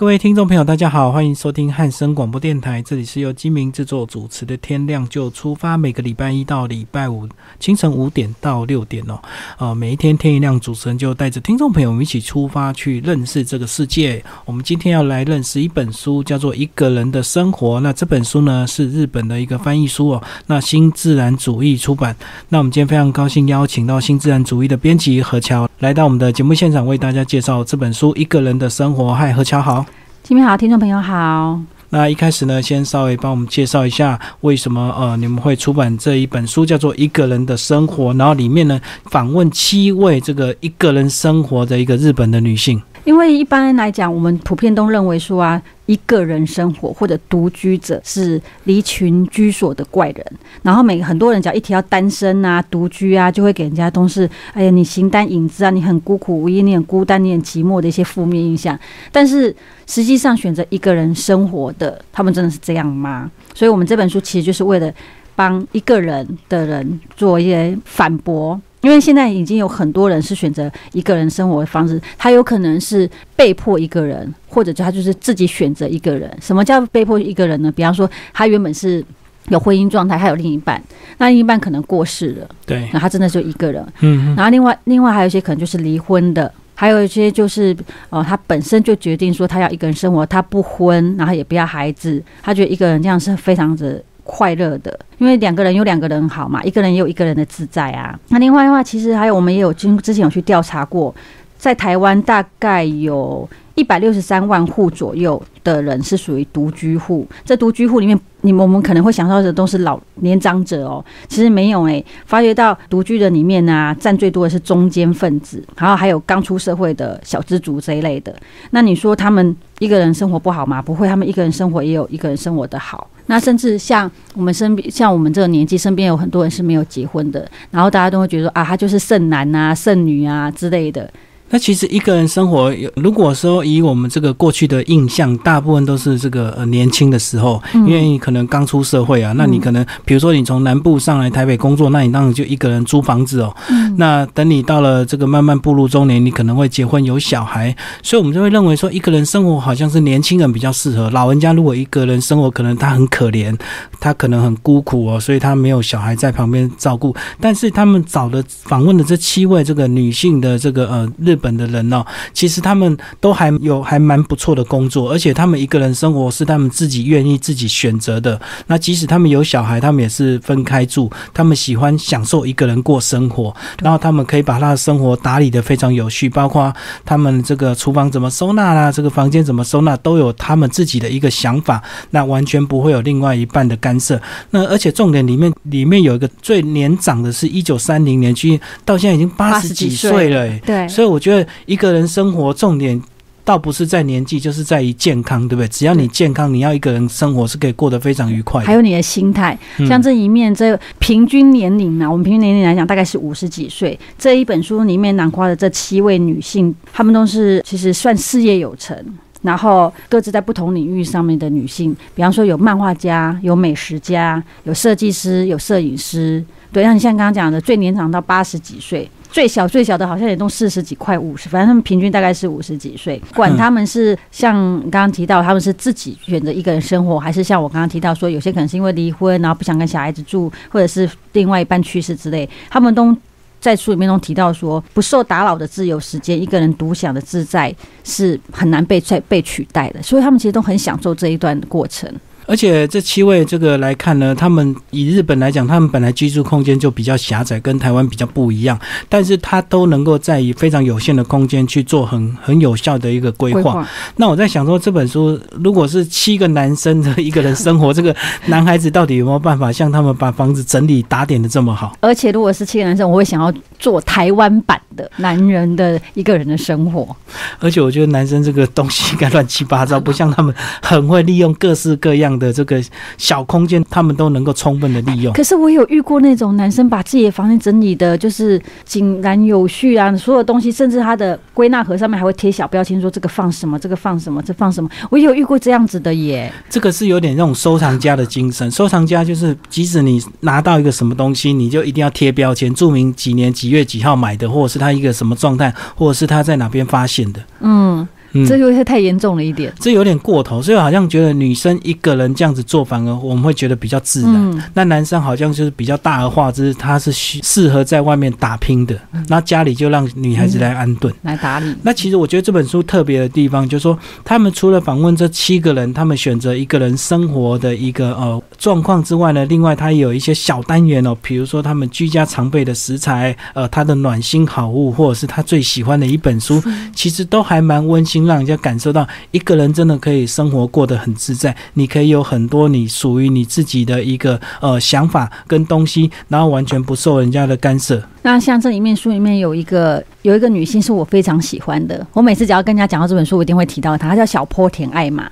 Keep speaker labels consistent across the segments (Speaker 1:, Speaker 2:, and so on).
Speaker 1: 各位听众朋友，大家好，欢迎收听汉声广播电台，这里是由金明制作主持的《天亮就出发》，每个礼拜一到礼拜五清晨五点到六点哦，呃，每一天天一亮，主持人就带着听众朋友们一起出发去认识这个世界。我们今天要来认识一本书，叫做《一个人的生活》。那这本书呢是日本的一个翻译书哦，那新自然主义出版。那我们今天非常高兴邀请到新自然主义的编辑何乔来到我们的节目现场，为大家介绍这本书《一个人的生活》。嗨，何乔好。
Speaker 2: 新民好，听众朋友好。
Speaker 1: 那一开始呢，先稍微帮我们介绍一下为什么呃你们会出版这一本书，叫做《一个人的生活》，然后里面呢访问七位这个一个人生活的一个日本的女性。
Speaker 2: 因为一般来讲，我们普遍都认为说啊，一个人生活或者独居者是离群居所的怪人。然后每很多人只要一提到单身啊、独居啊，就会给人家都是哎呀，你形单影只啊，你很孤苦无依，你很孤单，你很寂寞的一些负面印象。但是实际上选择一个人生活的，他们真的是这样吗？所以我们这本书其实就是为了帮一个人的人做一些反驳。因为现在已经有很多人是选择一个人生活的方式，他有可能是被迫一个人，或者他就是自己选择一个人。什么叫被迫一个人呢？比方说，他原本是有婚姻状态，他有另一半，那另一半可能过世了，
Speaker 1: 对，
Speaker 2: 那他真的就一个人。
Speaker 1: 嗯，
Speaker 2: 然后另外另外还有一些可能就是离婚的，还有一些就是哦，他本身就决定说他要一个人生活，他不婚，然后也不要孩子，他觉得一个人这样是非常的。快乐的，因为两个人有两个人好嘛，一个人也有一个人的自在啊。那另外的话，其实还有我们也有经之前有去调查过，在台湾大概有一百六十三万户左右的人是属于独居户。这独居户里面，你们我们可能会想到的都是老年长者哦，其实没有诶。发觉到独居的里面呢，占最多的是中间分子，然后还有刚出社会的小资族这一类的。那你说他们一个人生活不好吗？不会，他们一个人生活也有一个人生活的好。那甚至像我们身边，像我们这个年纪，身边有很多人是没有结婚的，然后大家都会觉得啊，他就是剩男啊、剩女啊之类的。
Speaker 1: 那其实一个人生活，如果说以我们这个过去的印象，大部分都是这个呃年轻的时候，因为你可能刚出社会啊，那你可能比如说你从南部上来台北工作，那你当然就一个人租房子哦。那等你到了这个慢慢步入中年，你可能会结婚有小孩，所以我们就会认为说一个人生活好像是年轻人比较适合，老人家如果一个人生活，可能他很可怜，他可能很孤苦哦，所以他没有小孩在旁边照顾。但是他们找的访问的这七位这个女性的这个呃日。本的人哦，其实他们都还有还蛮不错的工作，而且他们一个人生活是他们自己愿意自己选择的。那即使他们有小孩，他们也是分开住，他们喜欢享受一个人过生活，然后他们可以把他的生活打理的非常有序，包括他们这个厨房怎么收纳啦，这个房间怎么收纳，都有他们自己的一个想法，那完全不会有另外一半的干涉。那而且重点里面里面有一个最年长的是一九三零年，去到现在已经八十几岁了，
Speaker 2: 对，
Speaker 1: 所以我觉得。觉得一个人生活重点倒不是在年纪，就是在于健康，对不对？只要你健康，你要一个人生活是可以过得非常愉快。
Speaker 2: 还有你的心态，像这一面，这平均年龄呢，我们平均年龄来讲大概是五十几岁。这一本书里面囊括的这七位女性，她们都是其实算事业有成，然后各自在不同领域上面的女性。比方说，有漫画家，有美食家，有设计师，有摄影师。对，像你像刚刚讲的，最年长到八十几岁。最小最小的好像也都四十几块五十，反正他们平均大概是五十几岁。管他们是像刚刚提到，他们是自己选择一个人生活，还是像我刚刚提到说，有些可能是因为离婚，然后不想跟小孩子住，或者是另外一半去世之类，他们都在书里面都提到说，不受打扰的自由时间，一个人独享的自在是很难被再被取代的，所以他们其实都很享受这一段过程。
Speaker 1: 而且这七位这个来看呢，他们以日本来讲，他们本来居住空间就比较狭窄，跟台湾比较不一样。但是他都能够在以非常有限的空间去做很很有效的一个规划。那我在想说，这本书如果是七个男生的一个人生活，这个男孩子到底有没有办法像他们把房子整理打点的这么好？
Speaker 2: 而且如果是七个男生，我会想要做台湾版的男人的一个人的生活。
Speaker 1: 而且我觉得男生这个东西应该乱七八糟，不像他们很会利用各式各样。的这个小空间，他们都能够充分的利用。
Speaker 2: 可是我有遇过那种男生把自己的房间整理的，就是井然有序啊，所有东西，甚至他的归纳盒上面还会贴小标签，说这个放什么，这个放什么，这放什么。我有遇过这样子的耶。
Speaker 1: 这个是有点那种收藏家的精神。收藏家就是，即使你拿到一个什么东西，你就一定要贴标签，注明几年几月几号买的，或者是他一个什么状态，或者是他在哪边发现的。
Speaker 2: 嗯。
Speaker 1: 嗯
Speaker 2: 这就会太严重了一点。
Speaker 1: 这有点过头，所以好像觉得女生一个人这样子做，反而我们会觉得比较自然。
Speaker 2: 嗯，
Speaker 1: 那男生好像就是比较大而化之，他是需适合在外面打拼的，那家里就让女孩子来安顿。
Speaker 2: 来打理。
Speaker 1: 那其实我觉得这本书特别的地方，就是说他们除了访问这七个人，他们选择一个人生活的一个呃状况之外呢，另外他也有一些小单元哦，比如说他们居家常备的食材，呃，他的暖心好物，或者是他最喜欢的一本书，其实都还蛮温馨，让人家感受到一个人真的可以生活过得很自在。你可以有很多你属于你自己的一个呃想法跟东西，然后完全不受人家的干涉。
Speaker 2: 那像这一面书里面有一个有一个女性是我非常喜欢的，我每次只要跟人家讲到这本书，我一定会提到她，她叫小坡田爱马，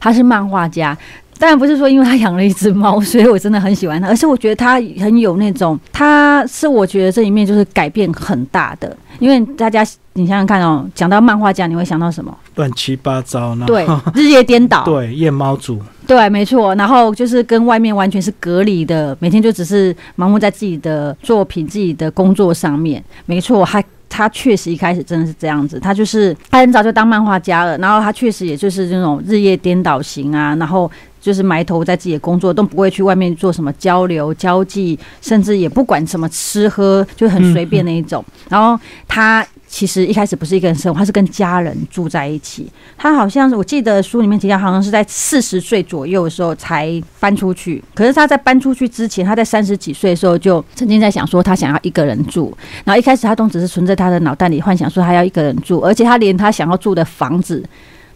Speaker 2: 她是漫画家。当然不是说因为他养了一只猫，所以我真的很喜欢他，而是我觉得他很有那种，他是我觉得这里面就是改变很大的。因为大家你想想看哦，讲到漫画家，你会想到什么？
Speaker 1: 乱七八糟，然后
Speaker 2: 对，日夜颠倒。
Speaker 1: 对，夜猫族，
Speaker 2: 对，没错。然后就是跟外面完全是隔离的，每天就只是盲目在自己的作品、自己的工作上面。没错，他他确实一开始真的是这样子，他就是他很早就当漫画家了，然后他确实也就是这种日夜颠倒型啊，然后。就是埋头在自己的工作，都不会去外面做什么交流、交际，甚至也不管什么吃喝，就很随便那一种。然后他其实一开始不是一个人生活，他是跟家人住在一起。他好像是我记得书里面提到，好像是在四十岁左右的时候才搬出去。可是他在搬出去之前，他在三十几岁的时候就曾经在想说，他想要一个人住。然后一开始他都只是存在他的脑袋里幻想说他要一个人住，而且他连他想要住的房子。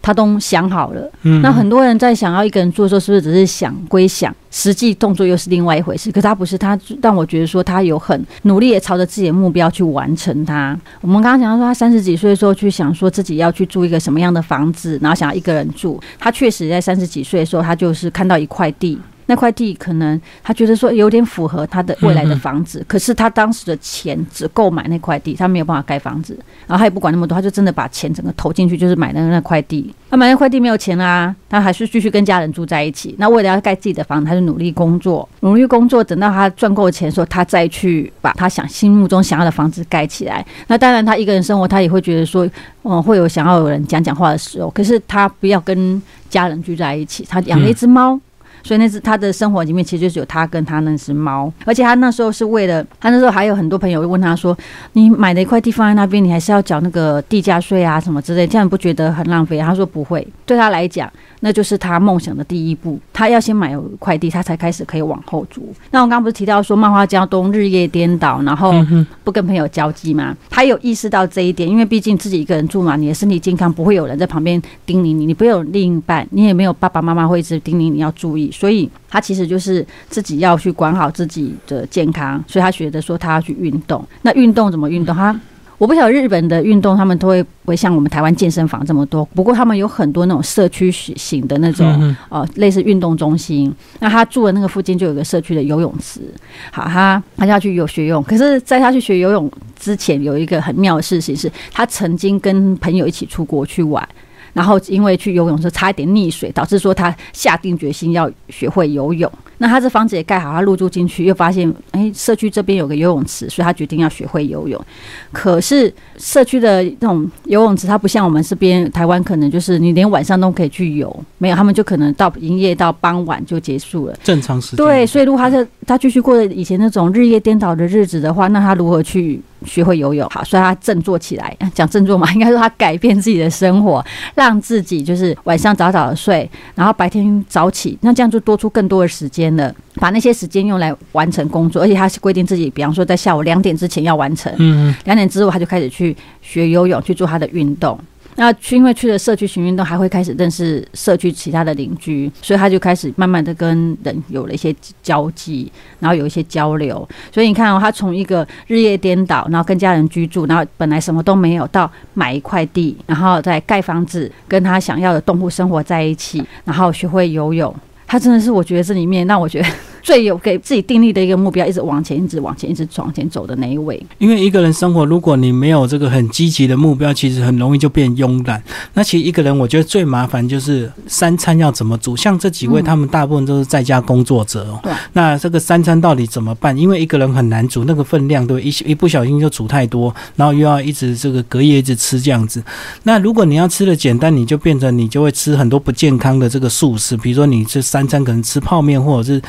Speaker 2: 他都想好了，
Speaker 1: 嗯
Speaker 2: 那很多人在想要一个人做的时候，是不是只是想归想，实际动作又是另外一回事？可是他不是，他让我觉得说他有很努力，也朝着自己的目标去完成它。我们刚刚讲到说，他三十几岁的时候去想说自己要去住一个什么样的房子，然后想要一个人住。他确实在三十几岁的时候，他就是看到一块地。那块地可能他觉得说有点符合他的未来的房子，可是他当时的钱只够买那块地，他没有办法盖房子，然后他也不管那么多，他就真的把钱整个投进去，就是买那那块地。他买那块地没有钱啦、他还是继续跟家人住在一起。那为了要盖自己的房子，他就努力工作，努力工作，等到他赚够钱的时候，他再去把他想心目中想要的房子盖起来。那当然，他一个人生活，他也会觉得说，嗯，会有想要有人讲讲话的时候，可是他不要跟家人聚在一起。他养了一只猫。所以那只他的生活里面其实就只有他跟他那只猫，而且他那时候是为了他那时候还有很多朋友问他说：“你买的一块地放在那边，你还是要缴那个地价税啊什么之类，这样不觉得很浪费？”他说不会，对他来讲，那就是他梦想的第一步。他要先买有一块地，他才开始可以往后租。那我刚刚不是提到说漫画家东日夜颠倒，然后不跟朋友交际吗？他有意识到这一点，因为毕竟自己一个人住嘛，你的身体健康不会有人在旁边叮咛你，你不会有另一半，你也没有爸爸妈妈会一直叮咛你要注意，所以他其实就是自己要去管好自己的健康，所以他觉得说他要去运动。那运动怎么运动？他我不晓得日本的运动，他们都会不会像我们台湾健身房这么多？不过他们有很多那种社区型的那种
Speaker 1: 嗯
Speaker 2: 呃类似运动中心。那他住的那个附近就有个社区的游泳池。好，他他就要去游学游泳。可是，在他去学游泳之前，有一个很妙的事情是，他曾经跟朋友一起出国去玩。然后因为去游泳时差一点溺水，导致说他下定决心要学会游泳。那他这房子也盖好，他入住进去，又发现哎，社区这边有个游泳池，所以他决定要学会游泳。可是社区的那种游泳池，它不像我们这边台湾，可能就是你连晚上都可以去游，没有，他们就可能到营业到傍晚就结束了。
Speaker 1: 正常时间。
Speaker 2: 对，所以如果他是他继续过着以前那种日夜颠倒的日子的话，那他如何去学会游泳？好，所以他振作起来，讲振作嘛，应该说他改变自己的生活，让自己就是晚上早早的睡，然后白天早起，那这样就多出更多的时间了，把那些时间用来完成工作，而且他是规定自己，比方说在下午两点之前要完成，
Speaker 1: 嗯，
Speaker 2: 两点之后他就开始去学游泳，去做他的运动。那去因为去了社区群运动，还会开始认识社区其他的邻居，所以他就开始慢慢的跟人有了一些交际，然后有一些交流。所以你看哦，他从一个日夜颠倒，然后跟家人居住，然后本来什么都没有，到买一块地，然后再盖房子，跟他想要的动物生活在一起，然后学会游泳。他真的是，我觉得这里面让我觉得最有给自己定立的一个目标，一直往前，一直往前，一直往前走的那一位。
Speaker 1: 因为一个人生活，如果你没有这个很积极的目标，其实很容易就变慵懒。那其实一个人，我觉得最麻烦就是三餐要怎么煮。像这几位，他们大部分都是在家工作者哦。
Speaker 2: 对。
Speaker 1: 那这个三餐到底怎么办？因为一个人很难煮，那个分量都一一不小心就煮太多，然后又要一直这个隔夜一直吃这样子。那如果你要吃的简单，你就变成你就会吃很多不健康的这个素食，比如说你吃三餐可能吃泡面或者是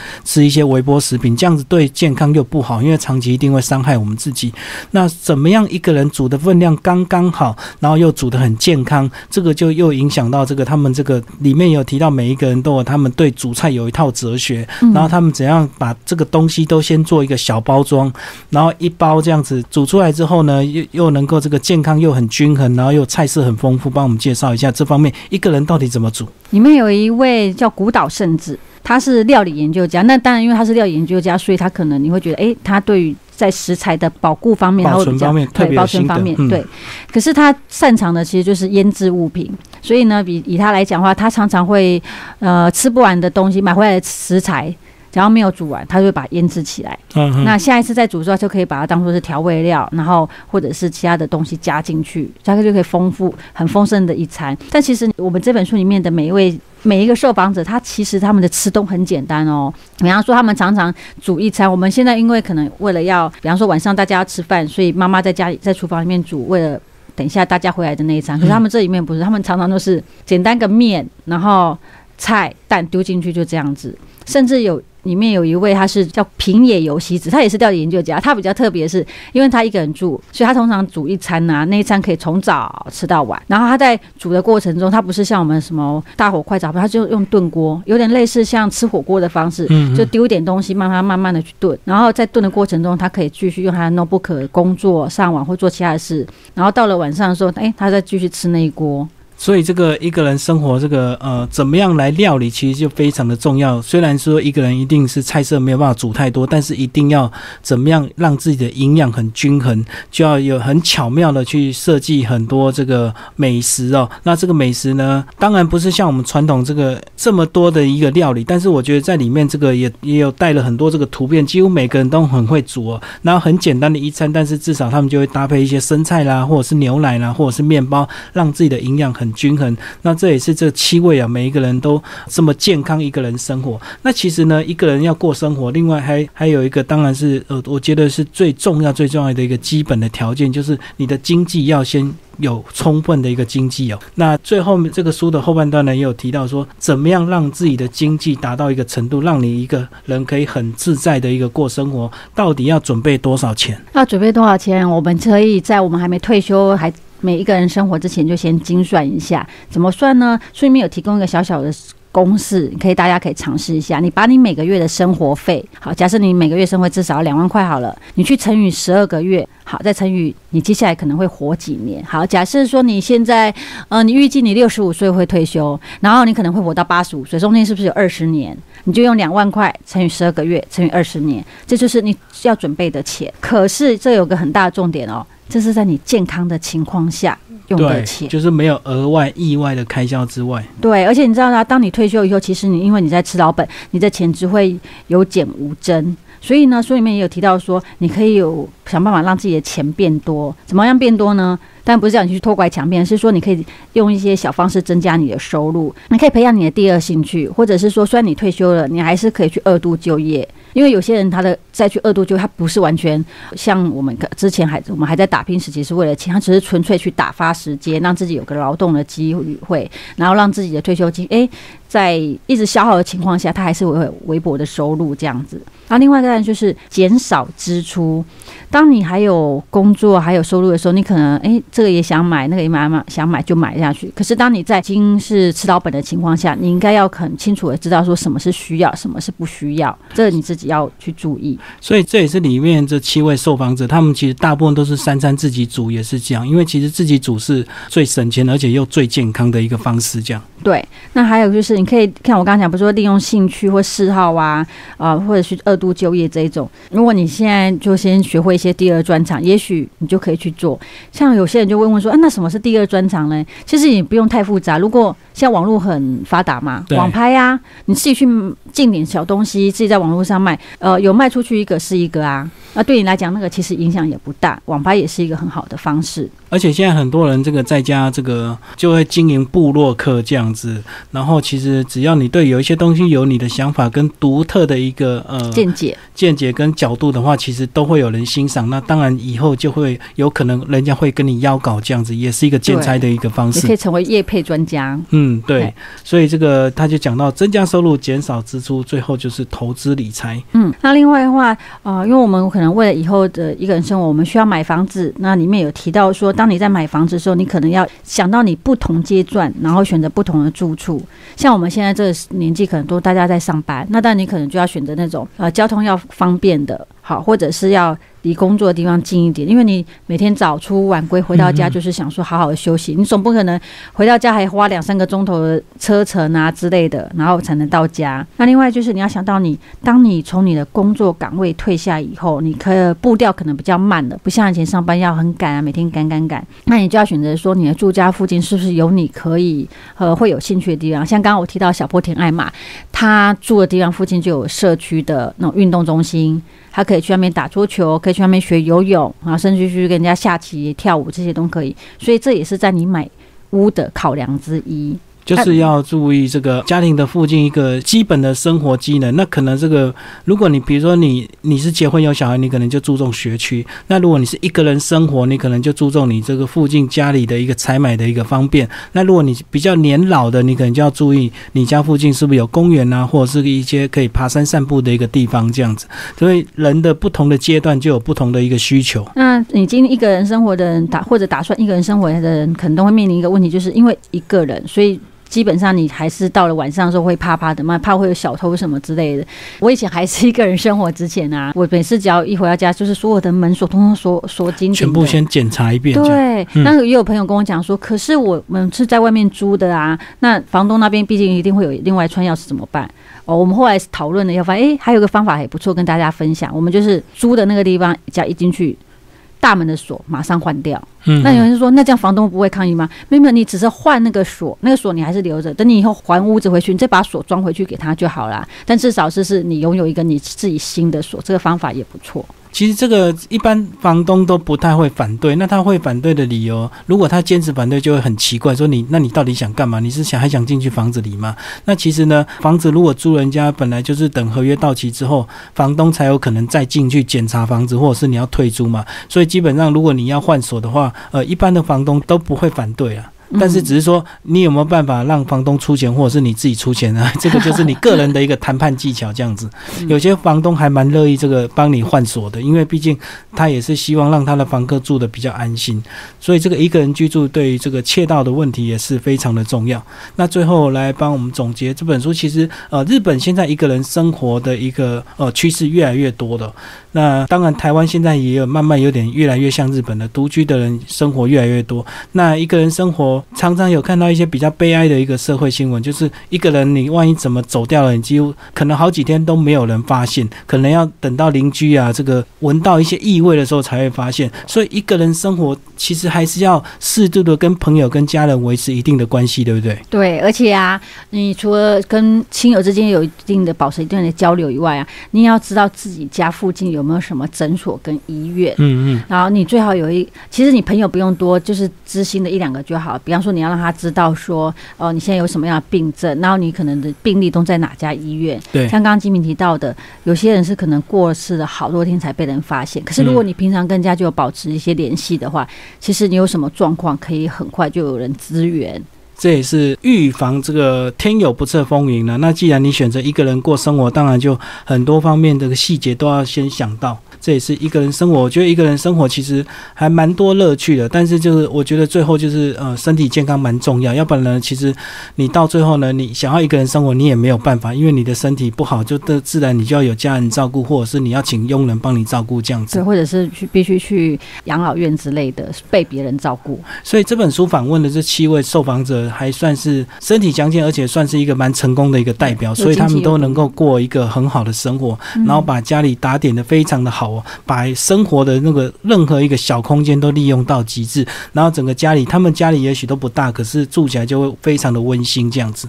Speaker 1: 吃一些微波食品，这样子对健康又不好，因为长期一定会伤害我们自己。那怎么样一个人煮的分量刚刚好，然后又煮的很健康，这个就又影响到这个他们这个里面有提到每一个人都有他们对煮菜有一套哲学，然后他们怎样把这个东西都先做一个小包装，然后一包这样子煮出来之后呢，又又能够这个健康又很均衡，然后又菜色很丰富，帮我们介绍一下这方面一个人到底怎么煮。
Speaker 2: 里面有一位叫古岛圣子，他是料理研究家。那当然，因为他是料理研究家，所以他可能你会觉得，哎，他对于在食材的保护方面，
Speaker 1: 保存方面，
Speaker 2: 对保存方面，对。可是他擅长的其实就是腌制物品，所以呢，比以他来讲的话，他常常会呃吃不完的东西买回来的食材。然后没有煮完，它就会把它腌制起来。嗯，那下一次再煮的时候，就可以把它当做是调味料，然后或者是其他的东西加进去，这样就可以丰富很丰盛的一餐。但其实我们这本书里面的每一位每一个受访者，他其实他们的吃都很简单哦。比方说，他们常常煮一餐。我们现在因为可能为了要，比方说晚上大家要吃饭，所以妈妈在家里在厨房里面煮，为了等一下大家回来的那一餐。可是他们这里面不是，他们常常都是简单个面，然后菜蛋丢进去就这样子，甚至有。里面有一位，他是叫平野游希子，他也是料理研究家。他比较特别是，因为他一个人住，所以他通常煮一餐呐，那一餐可以从早吃到晚。然后他在煮的过程中，他不是像我们什么大火快炒，他就用炖锅，有点类似像吃火锅的方式，就丢一点东西，慢慢慢慢的去炖。然后在炖的过程中，他可以继续用他的 notebook 工作、上网或做其他的事。然后到了晚上的时候，哎，他再继续吃那一锅。
Speaker 1: 所以这个一个人生活，这个呃，怎么样来料理，其实就非常的重要。虽然说一个人一定是菜色没有办法煮太多，但是一定要怎么样让自己的营养很均衡，就要有很巧妙的去设计很多这个美食哦。那这个美食呢，当然不是像我们传统这个这么多的一个料理，但是我觉得在里面这个也也有带了很多这个图片，几乎每个人都很会煮哦。然后很简单的一餐，但是至少他们就会搭配一些生菜啦，或者是牛奶啦，或者是面包，让自己的营养很。均衡，那这也是这七位啊，每一个人都这么健康，一个人生活。那其实呢，一个人要过生活，另外还还有一个，当然是呃，我觉得是最重要、最重要的一个基本的条件，就是你的经济要先有充分的一个经济哦。那最后这个书的后半段呢，也有提到说，怎么样让自己的经济达到一个程度，让你一个人可以很自在的一个过生活，到底要准备多少钱？
Speaker 2: 要准备多少钱？我们可以在我们还没退休还。每一个人生活之前就先精算一下，怎么算呢？书里面有提供一个小小的公式，可以大家可以尝试一下。你把你每个月的生活费，好，假设你每个月生活至少两万块好了，你去乘以十二个月，好，再乘以你接下来可能会活几年。好，假设说你现在，呃，你预计你六十五岁会退休，然后你可能会活到八十五岁，中间是不是有二十年？你就用两万块乘以十二个月乘以二十年，这就是你要准备的钱。可是这有个很大的重点哦。这是在你健康的情况下用的钱，
Speaker 1: 就是没有额外意外的开销之外。
Speaker 2: 对，而且你知道吗？当你退休以后，其实你因为你在吃老本，你的钱只会有减无增。所以呢，书里面也有提到说，你可以有想办法让自己的钱变多。怎么样变多呢？但不是叫你去拖拐强骗，是说你可以用一些小方式增加你的收入。你可以培养你的第二兴趣，或者是说，虽然你退休了，你还是可以去二度就业。因为有些人他的再去二度就他不是完全像我们之前还我们还在打拼时期是为了钱，他只是纯粹去打发时间，让自己有个劳动的机会，然后让自己的退休金诶，在一直消耗的情况下，他还是会有微薄的收入这样子。然后另外一个就是减少支出。当你还有工作还有收入的时候，你可能哎这个也想买，那个也买买想买就买下去。可是当你在已经是吃老本的情况下，你应该要很清楚的知道说什么是需要，什么是不需要，这你自己要去注意。
Speaker 1: 所以这也是里面这七位受访者，他们其实大部分都是三餐自己煮，也是这样，因为其实自己煮是最省钱而且又最健康的一个方式。这样
Speaker 2: 对。那还有就是你可以看我刚刚讲，不是说利用兴趣或嗜好啊啊，或者去二度就业这一种。如果你现在就先学会。些第二专长，也许你就可以去做。像有些人就问问说，啊，那什么是第二专长呢？其实你不用太复杂。如果现在网络很发达嘛，网拍呀，你自己去进点小东西，自己在网络上卖，呃，有卖出去一个是一个啊。那对你来讲，那个其实影响也不大。网拍也是一个很好的方式。
Speaker 1: 而且现在很多人这个在家这个就会经营部落客这样子，然后其实只要你对有一些东西有你的想法跟独特的一个呃
Speaker 2: 见解、
Speaker 1: 见解跟角度的话，其实都会有人欣赏。那当然以后就会有可能人家会跟你邀稿这样子，也是一个建差的一个方式，
Speaker 2: 也可以成为业配专家。
Speaker 1: 嗯，对。所以这个他就讲到增加收入、减少支出，最后就是投资理财。
Speaker 2: 嗯，那另外的话，呃，因为我们可能为了以后的一个人生活，我们需要买房子。那里面有提到说，当当你在买房子的时候，你可能要想到你不同阶段，然后选择不同的住处。像我们现在这个年纪，可能都大家在上班，那但你可能就要选择那种呃交通要方便的，好，或者是要。离工作的地方近一点，因为你每天早出晚归回到家，就是想说好好的休息。你总不可能回到家还花两三个钟头的车程啊之类的，然后才能到家。那另外就是你要想到，你当你从你的工作岗位退下以后，你可步调可能比较慢了，不像以前上班要很赶啊，每天赶赶赶。那你就要选择说，你的住家附近是不是有你可以呃会有兴趣的地方？像刚刚我提到小波田爱玛，他住的地方附近就有社区的那种运动中心。他可以可以去外面打桌球，可以去外面学游泳，啊甚至去跟人家下棋、跳舞，这些都可以。所以这也是在你买屋的考量之一。
Speaker 1: 就是要注意这个家庭的附近一个基本的生活机能。那可能这个，如果你比如说你你是结婚有小孩，你可能就注重学区；那如果你是一个人生活，你可能就注重你这个附近家里的一个采买的一个方便。那如果你比较年老的，你可能就要注意你家附近是不是有公园啊，或者是一些可以爬山散步的一个地方这样子。所以人的不同的阶段就有不同的一个需求。
Speaker 2: 那已经一个人生活的人打或者打算一个人生活的人，可能都会面临一个问题，就是因为一个人，所以。基本上你还是到了晚上的时候会怕怕的嘛，怕会有小偷什么之类的。我以前还是一个人生活之前啊，我每次只要一回到家，就是所有的门锁通通锁锁紧紧
Speaker 1: 全部先检查一遍。
Speaker 2: 对，但是也有朋友跟我讲说，可是我们是在外面租的啊，那房东那边毕竟一定会有另外串钥匙，怎么办？哦，我们后来讨论了，要发现哎，还有个方法还不错，跟大家分享。我们就是租的那个地方，只要一进去。大门的锁马上换掉，那有人说，那这样房东不会抗议吗？没有，你只是换那个锁，那个锁你还是留着，等你以后还屋子回去，你再把锁装回去给他就好了。但至少是是你拥有一个你自己新的锁，这个方法也不错。
Speaker 1: 其实这个一般房东都不太会反对，那他会反对的理由，如果他坚持反对，就会很奇怪，说你那你到底想干嘛？你是想还想进去房子里吗？那其实呢，房子如果租人家本来就是等合约到期之后，房东才有可能再进去检查房子，或者是你要退租嘛。所以基本上如果你要换锁的话，呃，一般的房东都不会反对啊。但是只是说，你有没有办法让房东出钱，或者是你自己出钱呢？这个就是你个人的一个谈判技巧，这样子。有些房东还蛮乐意这个帮你换锁的，因为毕竟他也是希望让他的房客住的比较安心。所以这个一个人居住对于这个窃盗的问题也是非常的重要。那最后来帮我们总结这本书，其实呃，日本现在一个人生活的一个呃趋势越来越多了。那当然，台湾现在也有慢慢有点越来越像日本的独居的人生活越来越多。那一个人生活常常有看到一些比较悲哀的一个社会新闻，就是一个人你万一怎么走掉了，你几乎可能好几天都没有人发现，可能要等到邻居啊这个闻到一些异味的时候才会发现。所以一个人生活其实还是要适度的跟朋友、跟家人维持一定的关系，对不对？
Speaker 2: 对，而且啊，你除了跟亲友之间有一定的保持一定的交流以外啊，你也要知道自己家附近有。有没有什么诊所跟医院？嗯嗯，然后你最好有一，其实你朋友不用多，就是知心的一两个就好。比方说，你要让他知道说，哦，你现在有什么样的病症，然后你可能的病例都在哪家医院。
Speaker 1: 对，
Speaker 2: 像刚刚金明提到的，有些人是可能过世了好多天才被人发现。可是如果你平常跟人家就有保持一些联系的话，其实你有什么状况，可以很快就有人支援。
Speaker 1: 这也是预防这个天有不测风云呢。那既然你选择一个人过生活，当然就很多方面的细节都要先想到。这也是一个人生活，我觉得一个人生活其实还蛮多乐趣的。但是就是我觉得最后就是呃身体健康蛮重要，要不然呢，其实你到最后呢，你想要一个人生活，你也没有办法，因为你的身体不好，就的自然你就要有家人照顾，或者是你要请佣人帮你照顾这样子。
Speaker 2: 对，或者是去必须去养老院之类的被别人照顾。
Speaker 1: 所以这本书访问的这七位受访者还算是身体强健，而且算是一个蛮成功的一个代表，所以他们都能够过一个很好的生活，然后把家里打点的非常的好。把生活的那个任何一个小空间都利用到极致，然后整个家里，他们家里也许都不大，可是住起来就会非常的温馨这样子。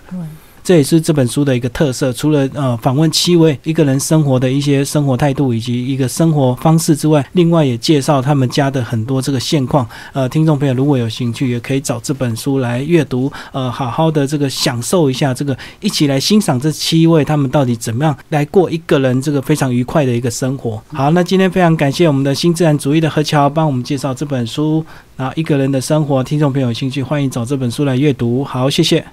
Speaker 1: 这也是这本书的一个特色。除了呃访问七位一个人生活的一些生活态度以及一个生活方式之外，另外也介绍他们家的很多这个现况。呃，听众朋友如果有兴趣，也可以找这本书来阅读，呃，好好的这个享受一下这个，一起来欣赏这七位他们到底怎么样来过一个人这个非常愉快的一个生活。好，那今天非常感谢我们的新自然主义的何桥帮我们介绍这本书。啊，一个人的生活，听众朋友有兴趣，欢迎找这本书来阅读。好，谢谢。